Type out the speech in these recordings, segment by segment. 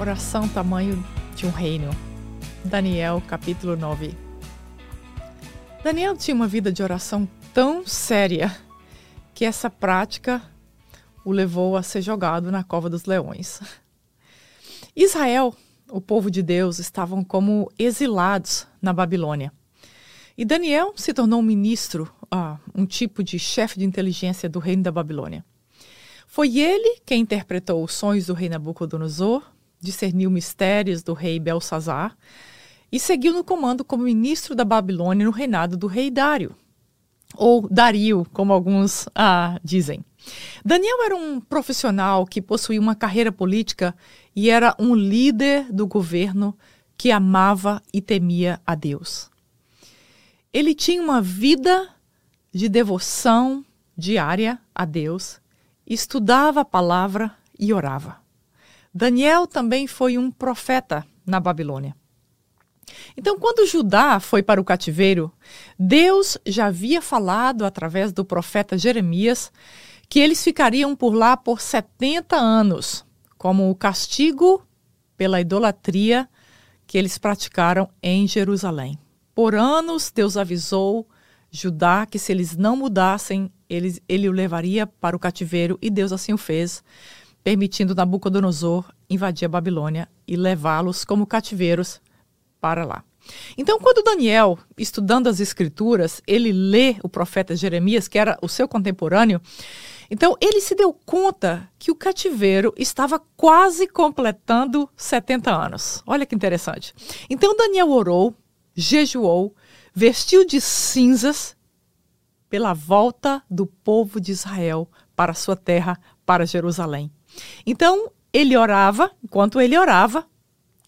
Oração tamanho de um reino. Daniel, capítulo 9. Daniel tinha uma vida de oração tão séria que essa prática o levou a ser jogado na cova dos leões. Israel, o povo de Deus, estavam como exilados na Babilônia. E Daniel se tornou um ministro, ah, um tipo de chefe de inteligência do reino da Babilônia. Foi ele quem interpretou os sonhos do rei Nabucodonosor, discerniu mistérios do rei Belsazar e seguiu no comando como ministro da Babilônia no reinado do rei Dário, ou Dario, como alguns ah, dizem. Daniel era um profissional que possuía uma carreira política e era um líder do governo que amava e temia a Deus. Ele tinha uma vida de devoção diária a Deus estudava a palavra e orava. Daniel também foi um profeta na Babilônia. Então, quando Judá foi para o cativeiro, Deus já havia falado através do profeta Jeremias que eles ficariam por lá por 70 anos, como o castigo pela idolatria que eles praticaram em Jerusalém. Por anos, Deus avisou Judá que se eles não mudassem, ele, ele o levaria para o cativeiro, e Deus assim o fez, permitindo Nabucodonosor invadir a Babilônia e levá-los como cativeiros para lá. Então, quando Daniel, estudando as Escrituras, ele lê o profeta Jeremias, que era o seu contemporâneo, então ele se deu conta que o cativeiro estava quase completando 70 anos. Olha que interessante. Então Daniel orou, jejuou, vestiu de cinzas pela volta do povo de Israel para sua terra, para Jerusalém. Então, ele orava, enquanto ele orava,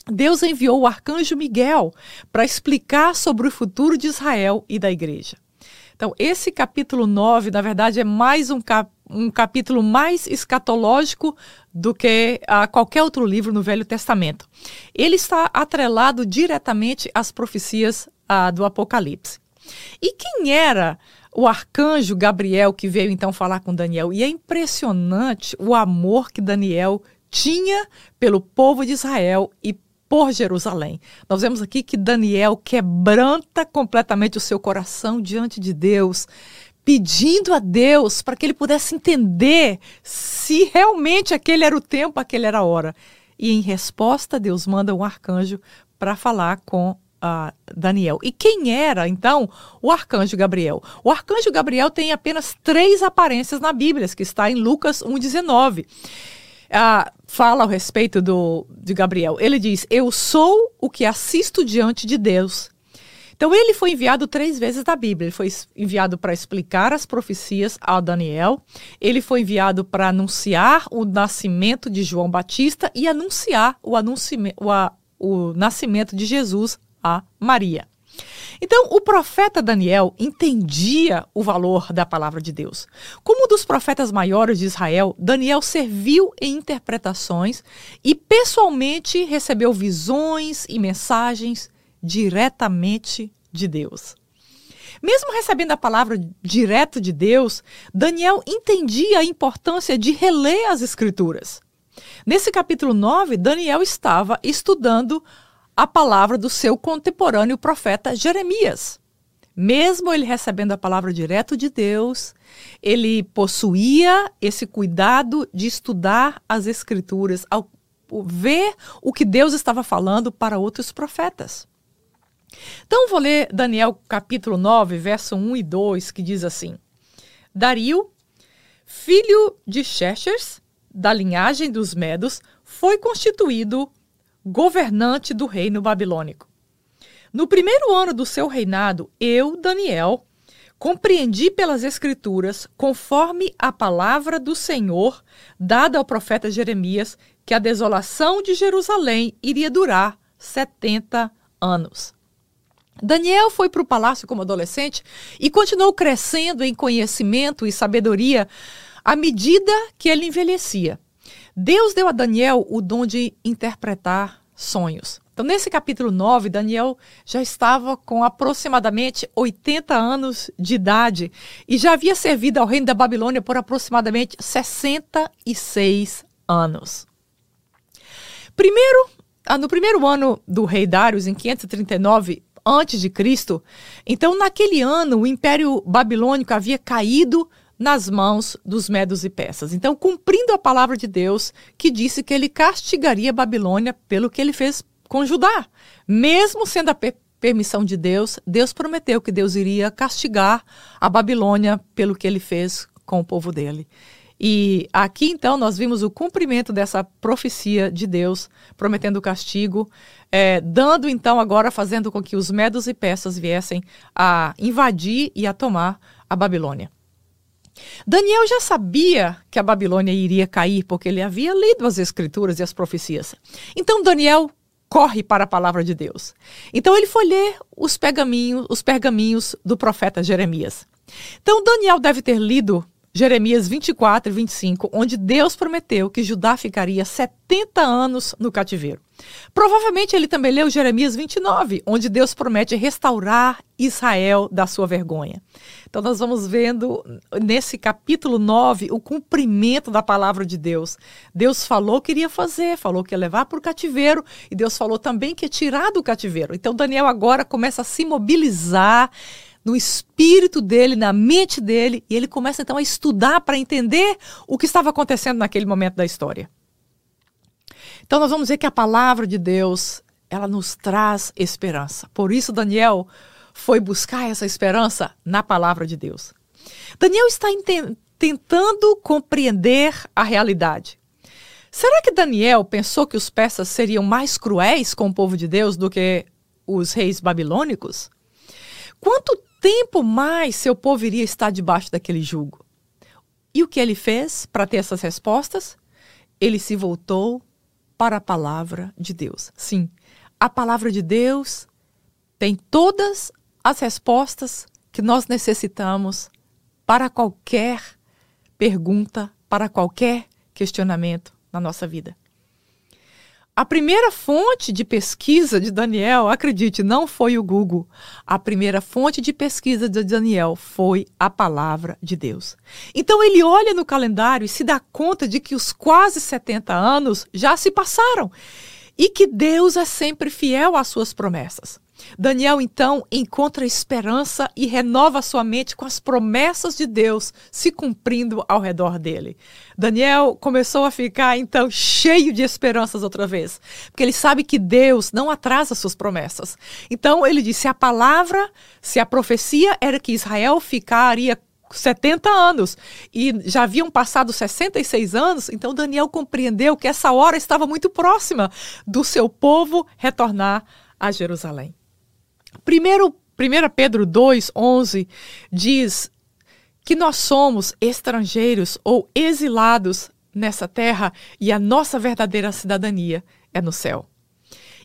Deus enviou o arcanjo Miguel para explicar sobre o futuro de Israel e da igreja. Então, esse capítulo 9, na verdade, é mais um, cap um capítulo mais escatológico do que uh, qualquer outro livro no Velho Testamento. Ele está atrelado diretamente às profecias uh, do Apocalipse. E quem era o arcanjo Gabriel que veio então falar com Daniel? E é impressionante o amor que Daniel tinha pelo povo de Israel e por Jerusalém. Nós vemos aqui que Daniel quebranta completamente o seu coração diante de Deus, pedindo a Deus para que ele pudesse entender se realmente aquele era o tempo, aquele era a hora. E em resposta, Deus manda um arcanjo para falar com uh, Daniel. E quem era, então, o arcanjo Gabriel? O arcanjo Gabriel tem apenas três aparências na Bíblia, que está em Lucas 1,19. Uh, ah, fala a respeito do, de Gabriel. Ele diz: Eu sou o que assisto diante de Deus. Então, ele foi enviado três vezes da Bíblia. Ele foi enviado para explicar as profecias a Daniel, ele foi enviado para anunciar o nascimento de João Batista e anunciar o, anunci o, o nascimento de Jesus a Maria. Então, o profeta Daniel entendia o valor da palavra de Deus. Como um dos profetas maiores de Israel, Daniel serviu em interpretações e pessoalmente recebeu visões e mensagens diretamente de Deus. Mesmo recebendo a palavra direto de Deus, Daniel entendia a importância de reler as Escrituras. Nesse capítulo 9, Daniel estava estudando a palavra do seu contemporâneo profeta Jeremias. Mesmo ele recebendo a palavra direto de Deus, ele possuía esse cuidado de estudar as Escrituras, ao ver o que Deus estava falando para outros profetas. Então, vou ler Daniel capítulo 9, verso 1 e 2, que diz assim: Dario, filho de Xerxes, da linhagem dos Medos, foi constituído governante do reino babilônico. No primeiro ano do seu reinado, eu, Daniel, compreendi pelas Escrituras, conforme a palavra do Senhor dada ao profeta Jeremias, que a desolação de Jerusalém iria durar 70 anos. Daniel foi para o palácio como adolescente e continuou crescendo em conhecimento e sabedoria à medida que ele envelhecia. Deus deu a Daniel o dom de interpretar sonhos. Então, nesse capítulo 9, Daniel já estava com aproximadamente 80 anos de idade e já havia servido ao reino da Babilônia por aproximadamente 66 anos. Primeiro, ah, no primeiro ano do rei Darius, em 539 antes de Cristo, então naquele ano o Império Babilônico havia caído nas mãos dos medos e persas. Então, cumprindo a palavra de Deus, que disse que ele castigaria a Babilônia pelo que ele fez com Judá. Mesmo sendo a permissão de Deus, Deus prometeu que Deus iria castigar a Babilônia pelo que ele fez com o povo dele. E aqui então nós vimos o cumprimento dessa profecia de Deus, prometendo o castigo, é, dando então agora, fazendo com que os medos e persas viessem a invadir e a tomar a Babilônia. Daniel já sabia que a Babilônia iria cair, porque ele havia lido as escrituras e as profecias. Então Daniel corre para a palavra de Deus. Então ele foi ler os pergaminhos, os pergaminhos do profeta Jeremias. Então Daniel deve ter lido Jeremias 24 e 25, onde Deus prometeu que Judá ficaria 70 anos no cativeiro. Provavelmente ele também leu Jeremias 29, onde Deus promete restaurar Israel da sua vergonha. Então nós vamos vendo nesse capítulo 9 o cumprimento da palavra de Deus. Deus falou que iria fazer, falou que ia levar para o cativeiro, e Deus falou também que ia tirar do cativeiro. Então Daniel agora começa a se mobilizar no espírito dele, na mente dele, e ele começa então a estudar para entender o que estava acontecendo naquele momento da história. Então nós vamos ver que a palavra de Deus, ela nos traz esperança. Por isso Daniel foi buscar essa esperança na palavra de Deus. Daniel está tentando compreender a realidade. Será que Daniel pensou que os persas seriam mais cruéis com o povo de Deus do que os reis babilônicos? Quanto tempo mais seu povo iria estar debaixo daquele jugo? E o que ele fez para ter essas respostas? Ele se voltou para a palavra de Deus. Sim, a palavra de Deus tem todas as respostas que nós necessitamos para qualquer pergunta, para qualquer questionamento na nossa vida. A primeira fonte de pesquisa de Daniel, acredite, não foi o Google. A primeira fonte de pesquisa de Daniel foi a palavra de Deus. Então ele olha no calendário e se dá conta de que os quase 70 anos já se passaram e que Deus é sempre fiel às suas promessas. Daniel então encontra esperança e renova sua mente com as promessas de Deus se cumprindo ao redor dele. Daniel começou a ficar então cheio de esperanças outra vez, porque ele sabe que Deus não atrasa suas promessas. Então ele disse: a palavra, se a profecia era que Israel ficaria 70 anos e já haviam passado 66 anos, então Daniel compreendeu que essa hora estava muito próxima do seu povo retornar a Jerusalém. Primeiro, 1 Pedro 2, 11 diz que nós somos estrangeiros ou exilados nessa terra e a nossa verdadeira cidadania é no céu.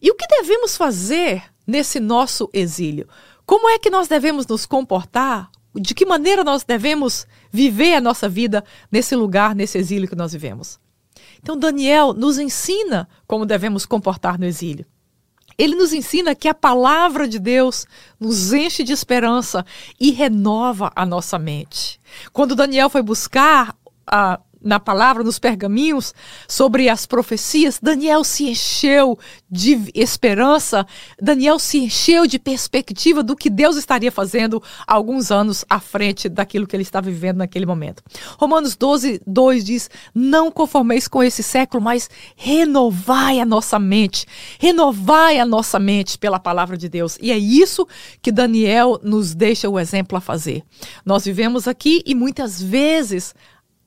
E o que devemos fazer nesse nosso exílio? Como é que nós devemos nos comportar? De que maneira nós devemos viver a nossa vida nesse lugar, nesse exílio que nós vivemos? Então, Daniel nos ensina como devemos comportar no exílio. Ele nos ensina que a palavra de Deus nos enche de esperança e renova a nossa mente. Quando Daniel foi buscar a na palavra, nos pergaminhos, sobre as profecias, Daniel se encheu de esperança, Daniel se encheu de perspectiva do que Deus estaria fazendo alguns anos à frente daquilo que ele estava vivendo naquele momento. Romanos 12, 2 diz: Não conformeis com esse século, mas renovai a nossa mente, renovai a nossa mente pela palavra de Deus. E é isso que Daniel nos deixa o exemplo a fazer. Nós vivemos aqui e muitas vezes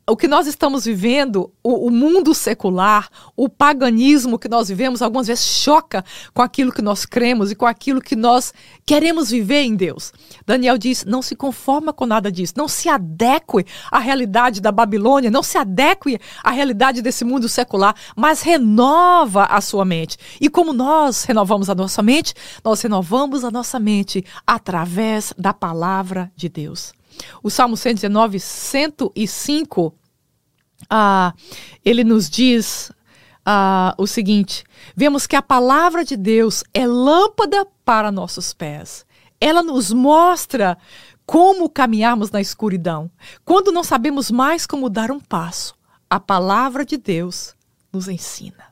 o que nós estamos vivendo, o, o, mundo secular, o paganismo que nós vivemos, algumas vezes choca com aquilo que nós cremos e com aquilo que nós queremos viver em Deus. Daniel diz: não se conforma com nada disso, não se adeque à realidade da Babilônia, não se adeque à realidade desse mundo secular, mas renova a sua mente. E como nós renovamos a nossa mente, nós renovamos a nossa mente através da palavra de Deus. O Salmo 119, 105, ah, ele nos diz ah, o seguinte: vemos que a palavra de Deus é lâmpada para nossos pés. Ela nos mostra como caminharmos na escuridão. Quando não sabemos mais como dar um passo, a palavra de Deus nos ensina.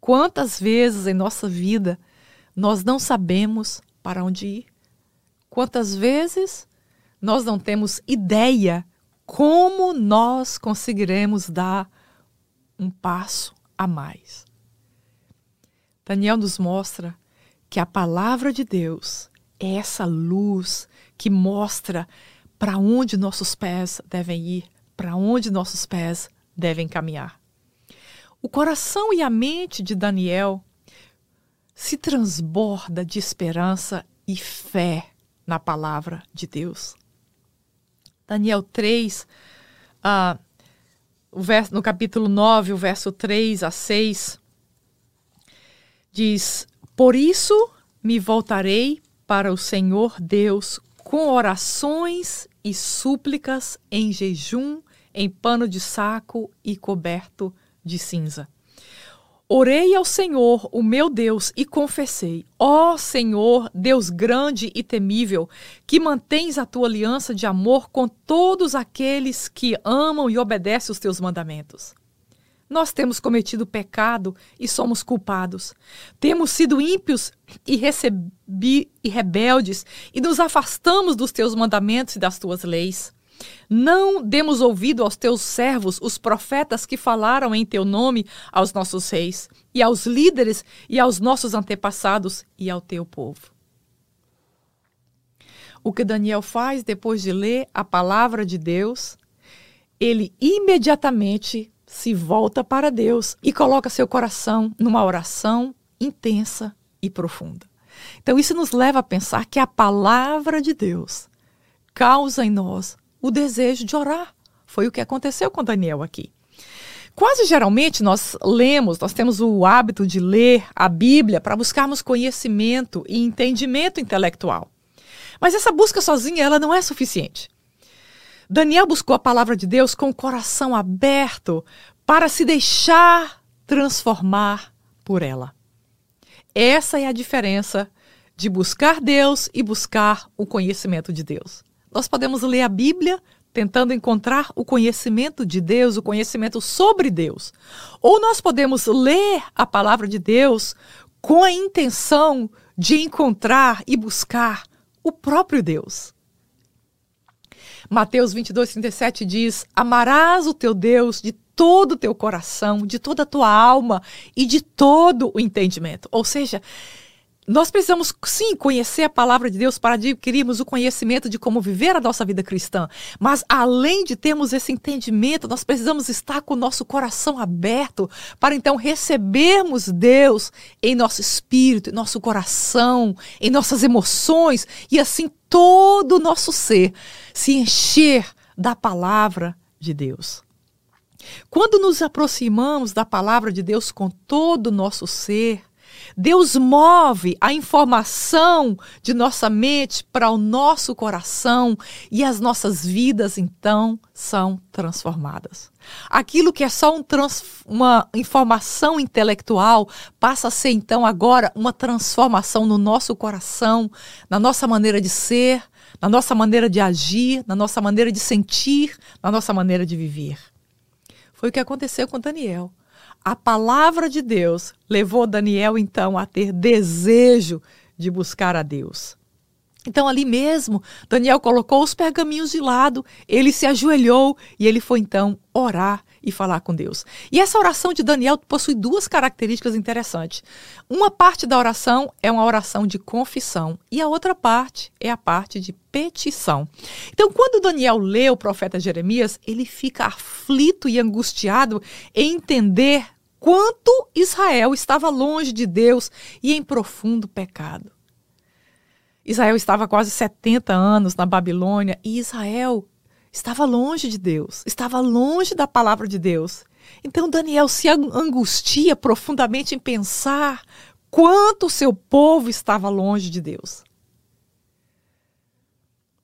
Quantas vezes em nossa vida nós não sabemos para onde ir? Quantas vezes nós não temos ideia como nós conseguiremos dar um passo a mais? Daniel nos mostra que a palavra de Deus é essa luz que mostra para onde nossos pés devem ir, para onde nossos pés devem caminhar. O coração e a mente de Daniel se transborda de esperança e fé na palavra de Deus. Daniel 3, uh, ah, o verso, no capítulo 9, o verso 3 a 6, diz: Por isso me voltarei para o Senhor Deus com orações e súplicas em jejum, em pano de saco e coberto de cinza. Orei ao Senhor, o meu Deus, e confessei: Ó oh, Senhor, Deus grande e temível, que mantens a tua aliança de amor com todos aqueles que amam e obedecem os teus mandamentos. Nós temos cometido pecado e somos culpados. Temos sido ímpios e, recebi, e rebeldes e nos afastamos dos teus mandamentos e das tuas leis. Não demos ouvido aos teus servos, os profetas que falaram em teu nome aos nossos reis, e aos líderes, e aos nossos antepassados, e ao teu povo. O que Daniel faz depois de ler a palavra de Deus, ele imediatamente se volta para Deus e coloca seu coração numa oração intensa e profunda. Então, isso nos leva a pensar que a palavra de Deus causa em nós o desejo de orar. Foi o que aconteceu com Daniel aqui. Quase geralmente nós lemos, nós temos o hábito de ler a Bíblia para buscarmos conhecimento e entendimento intelectual. Mas essa busca sozinha ela não é suficiente. Daniel buscou a palavra de Deus com o coração aberto para se deixar transformar por ela. Essa é a diferença de buscar Deus e buscar o conhecimento de Deus. Nós podemos ler a Bíblia tentando encontrar o conhecimento de Deus, o conhecimento sobre Deus. Ou nós podemos ler a palavra de Deus com a intenção de encontrar e buscar o próprio Deus. Mateus 22, 37 diz: Amarás o teu Deus de todo o teu coração, de toda a tua alma e de todo o entendimento. Ou seja, nós precisamos, sim, conhecer a palavra de Deus para adquirirmos o conhecimento de como viver a nossa vida cristã. Mas, além de termos esse entendimento, nós precisamos estar com o nosso coração aberto para então recebermos Deus em nosso espírito, em nosso coração, em nossas emoções e assim todo o nosso ser se encher da palavra de Deus. Quando nos aproximamos da palavra de Deus com todo o nosso ser, Deus move a informação de nossa mente para o nosso coração e as nossas vidas então são transformadas. Aquilo que é só um uma informação intelectual passa a ser então agora uma transformação no nosso coração, na nossa maneira de ser, na nossa maneira de agir, na nossa maneira de sentir, na nossa maneira de viver. Foi o que aconteceu com Daniel. A palavra de Deus levou Daniel então a ter desejo de buscar a Deus. Então, ali mesmo, Daniel colocou os pergaminhos de lado, ele se ajoelhou e ele foi então orar e falar com Deus. E essa oração de Daniel possui duas características interessantes. Uma parte da oração é uma oração de confissão e a outra parte é a parte de petição. Então, quando Daniel lê o profeta Jeremias, ele fica aflito e angustiado em entender quanto Israel estava longe de Deus e em profundo pecado. Israel estava quase 70 anos na Babilônia e Israel estava longe de Deus, estava longe da palavra de Deus. Então Daniel se angustia profundamente em pensar quanto o seu povo estava longe de Deus.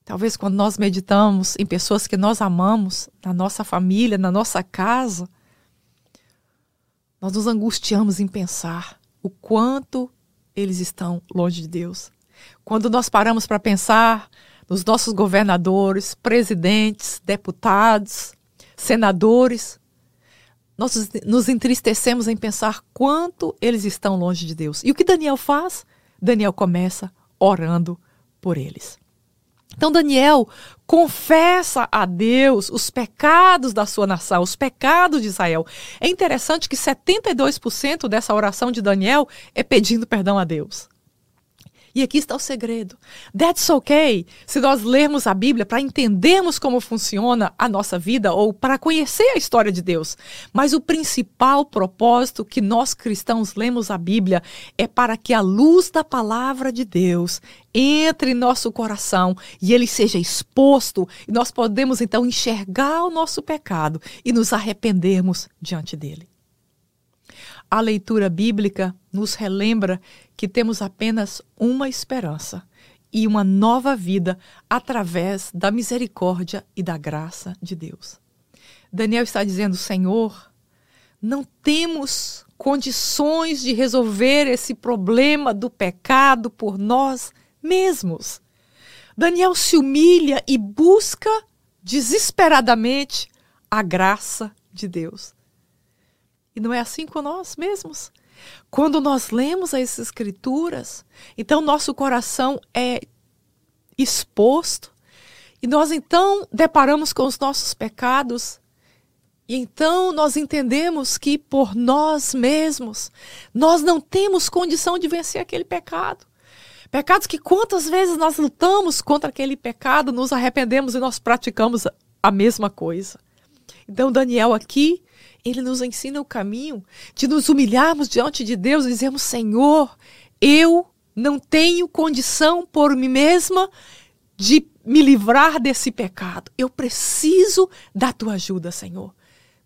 Talvez quando nós meditamos em pessoas que nós amamos, na nossa família, na nossa casa, nós nos angustiamos em pensar o quanto eles estão longe de Deus. Quando nós paramos para pensar nos nossos governadores, presidentes, deputados, senadores, nós nos entristecemos em pensar quanto eles estão longe de Deus. E o que Daniel faz? Daniel começa orando por eles. Então Daniel confessa a Deus os pecados da sua nação, os pecados de Israel. É interessante que 72% dessa oração de Daniel é pedindo perdão a Deus. E aqui está o segredo. That's okay. Se nós lermos a Bíblia para entendermos como funciona a nossa vida ou para conhecer a história de Deus. Mas o principal propósito que nós cristãos lemos a Bíblia é para que a luz da palavra de Deus entre em nosso coração e ele seja exposto e nós podemos então enxergar o nosso pecado e nos arrependermos diante dele. A leitura bíblica nos relembra que temos apenas uma esperança e uma nova vida através da misericórdia e da graça de Deus. Daniel está dizendo: Senhor, não temos condições de resolver esse problema do pecado por nós mesmos. Daniel se humilha e busca desesperadamente a graça de Deus. E não é assim com nós mesmos. Quando nós lemos as Escrituras, então nosso coração é exposto e nós então deparamos com os nossos pecados. E então nós entendemos que por nós mesmos nós não temos condição de vencer aquele pecado. Pecados que quantas vezes nós lutamos contra aquele pecado, nos arrependemos e nós praticamos a mesma coisa. Então Daniel aqui ele nos ensina o caminho de nos humilharmos diante de Deus e dizermos: Senhor, eu não tenho condição por mim mesma de me livrar desse pecado. Eu preciso da tua ajuda, Senhor.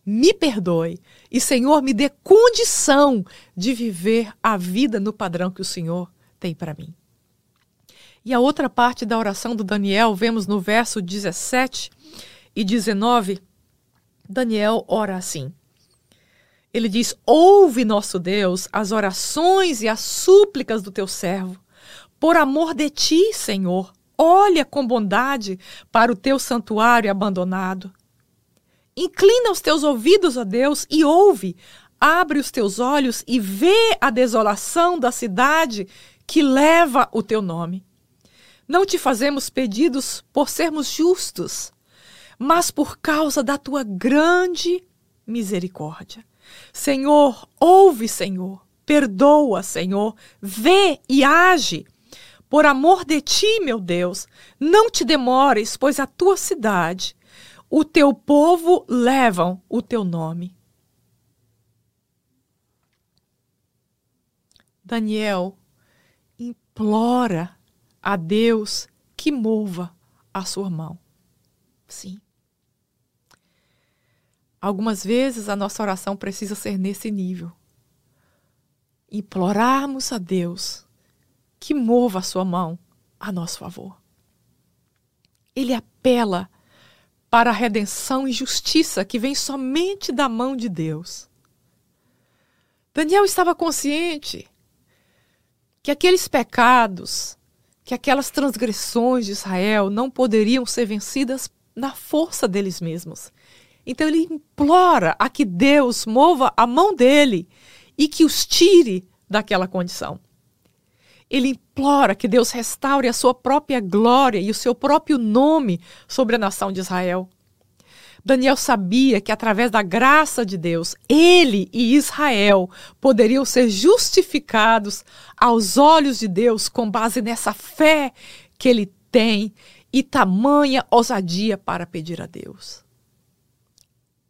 Me perdoe e, Senhor, me dê condição de viver a vida no padrão que o Senhor tem para mim. E a outra parte da oração do Daniel, vemos no verso 17 e 19. Daniel ora assim: ele diz: Ouve, nosso Deus, as orações e as súplicas do teu servo. Por amor de ti, Senhor, olha com bondade para o teu santuário abandonado. Inclina os teus ouvidos a Deus e ouve. Abre os teus olhos e vê a desolação da cidade que leva o teu nome. Não te fazemos pedidos por sermos justos, mas por causa da tua grande misericórdia. Senhor, ouve, Senhor, perdoa, Senhor, vê e age. Por amor de ti, meu Deus, não te demores, pois a tua cidade, o teu povo levam o teu nome. Daniel implora a Deus que mova a sua mão. Sim. Algumas vezes a nossa oração precisa ser nesse nível. Implorarmos a Deus que mova a sua mão a nosso favor. Ele apela para a redenção e justiça que vem somente da mão de Deus. Daniel estava consciente que aqueles pecados, que aquelas transgressões de Israel não poderiam ser vencidas na força deles mesmos. Então ele implora a que Deus mova a mão dele e que os tire daquela condição. Ele implora que Deus restaure a sua própria glória e o seu próprio nome sobre a nação de Israel. Daniel sabia que através da graça de Deus, ele e Israel poderiam ser justificados aos olhos de Deus com base nessa fé que ele tem e tamanha ousadia para pedir a Deus.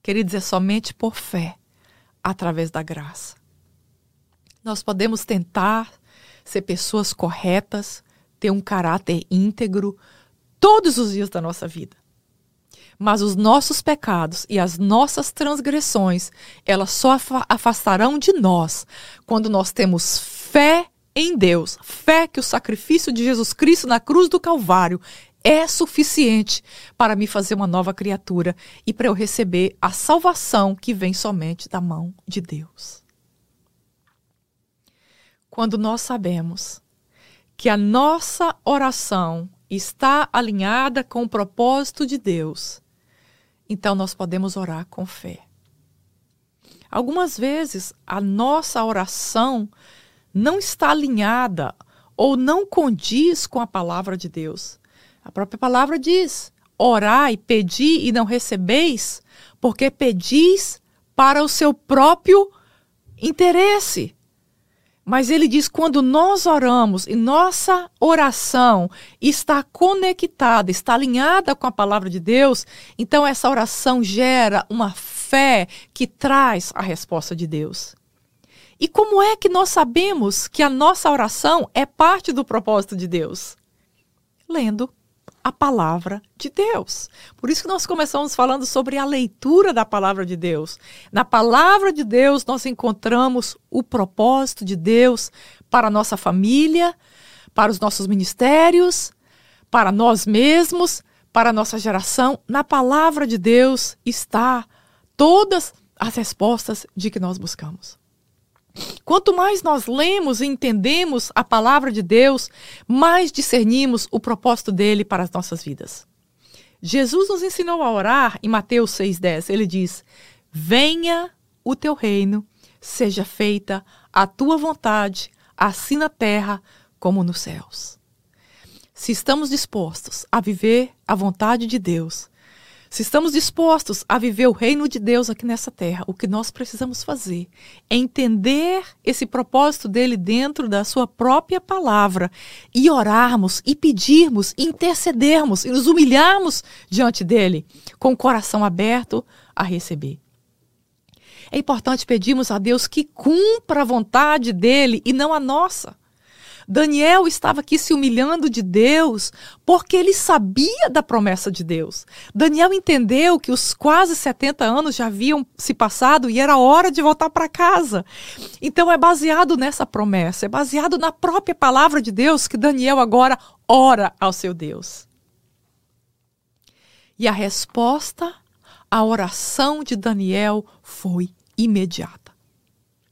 Queridos, é somente por fé, através da graça. Nós podemos tentar ser pessoas corretas, ter um caráter íntegro todos os dias da nossa vida. Mas os nossos pecados e as nossas transgressões, elas só afastarão de nós quando nós temos fé em Deus, fé que o sacrifício de Jesus Cristo na cruz do Calvário é suficiente para me fazer uma nova criatura e para eu receber a salvação que vem somente da mão de Deus. Quando nós sabemos que a nossa oração está alinhada com o propósito de Deus, então nós podemos orar com fé. Algumas vezes a nossa oração não está alinhada ou não condiz com a palavra de Deus. A própria palavra diz: orai, pedi e não recebeis, porque pedis para o seu próprio interesse. Mas ele diz: quando nós oramos e nossa oração está conectada, está alinhada com a palavra de Deus, então essa oração gera uma fé que traz a resposta de Deus. E como é que nós sabemos que a nossa oração é parte do propósito de Deus? Lendo a palavra de Deus. Por isso que nós começamos falando sobre a leitura da palavra de Deus. Na palavra de Deus nós encontramos o propósito de Deus para a nossa família, para os nossos ministérios, para nós mesmos, para a nossa geração. Na palavra de Deus está todas as respostas de que nós buscamos. Quanto mais nós lemos e entendemos a palavra de Deus, mais discernimos o propósito dele para as nossas vidas. Jesus nos ensinou a orar em Mateus 6,10. Ele diz: Venha o teu reino, seja feita a tua vontade, assim na terra como nos céus. Se estamos dispostos a viver a vontade de Deus, se estamos dispostos a viver o reino de Deus aqui nessa terra, o que nós precisamos fazer é entender esse propósito dele dentro da sua própria palavra e orarmos e pedirmos, e intercedermos e nos humilharmos diante dele com o coração aberto a receber. É importante pedirmos a Deus que cumpra a vontade dele e não a nossa. Daniel estava aqui se humilhando de Deus porque ele sabia da promessa de Deus. Daniel entendeu que os quase 70 anos já haviam se passado e era hora de voltar para casa. Então é baseado nessa promessa, é baseado na própria palavra de Deus que Daniel agora ora ao seu Deus. E a resposta à oração de Daniel foi imediata.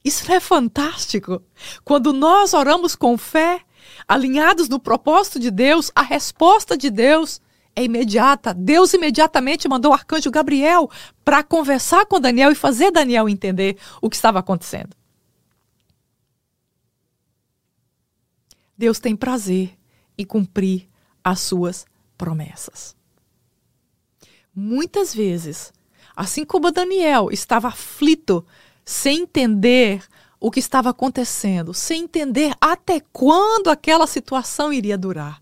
Isso não é fantástico? Quando nós oramos com fé, alinhados no propósito de Deus, a resposta de Deus é imediata. Deus imediatamente mandou o arcanjo Gabriel para conversar com Daniel e fazer Daniel entender o que estava acontecendo. Deus tem prazer em cumprir as suas promessas. Muitas vezes, assim como Daniel estava aflito sem entender o que estava acontecendo, sem entender até quando aquela situação iria durar.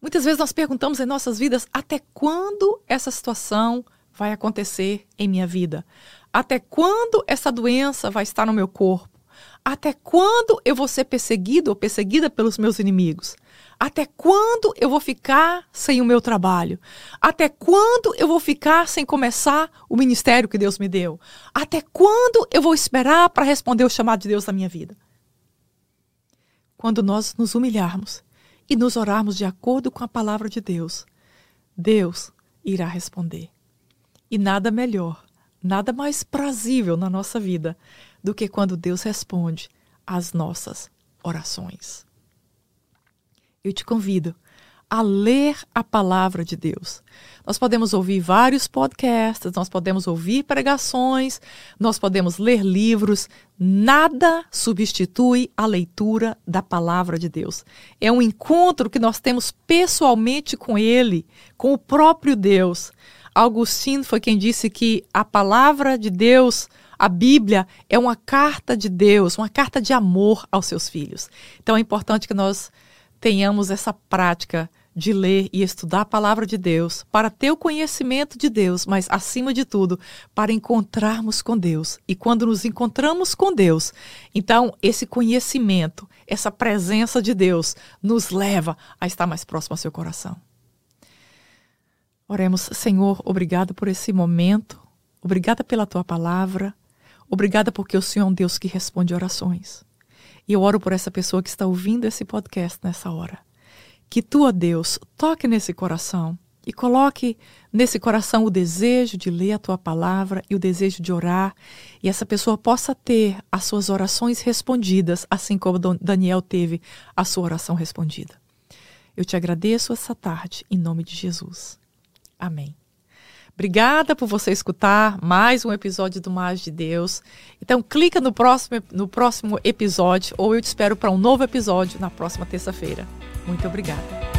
Muitas vezes nós perguntamos em nossas vidas até quando essa situação vai acontecer em minha vida? Até quando essa doença vai estar no meu corpo? Até quando eu vou ser perseguido ou perseguida pelos meus inimigos? Até quando eu vou ficar sem o meu trabalho? Até quando eu vou ficar sem começar o ministério que Deus me deu? Até quando eu vou esperar para responder o chamado de Deus na minha vida? Quando nós nos humilharmos e nos orarmos de acordo com a palavra de Deus, Deus irá responder. E nada melhor, nada mais prazível na nossa vida do que quando Deus responde às nossas orações eu te convido a ler a palavra de Deus. Nós podemos ouvir vários podcasts, nós podemos ouvir pregações, nós podemos ler livros, nada substitui a leitura da palavra de Deus. É um encontro que nós temos pessoalmente com Ele, com o próprio Deus. Augustinho foi quem disse que a palavra de Deus, a Bíblia, é uma carta de Deus, uma carta de amor aos seus filhos. Então é importante que nós tenhamos essa prática de ler e estudar a palavra de Deus, para ter o conhecimento de Deus, mas acima de tudo, para encontrarmos com Deus. E quando nos encontramos com Deus, então esse conhecimento, essa presença de Deus nos leva a estar mais próximo ao seu coração. Oremos, Senhor, obrigada por esse momento, obrigada pela tua palavra, obrigada porque o Senhor é um Deus que responde orações. E eu oro por essa pessoa que está ouvindo esse podcast nessa hora. Que tu, ó Deus, toque nesse coração e coloque nesse coração o desejo de ler a tua palavra e o desejo de orar, e essa pessoa possa ter as suas orações respondidas, assim como Daniel teve a sua oração respondida. Eu te agradeço essa tarde, em nome de Jesus. Amém. Obrigada por você escutar mais um episódio do Mais de Deus. Então, clica no próximo, no próximo episódio ou eu te espero para um novo episódio na próxima terça-feira. Muito obrigada.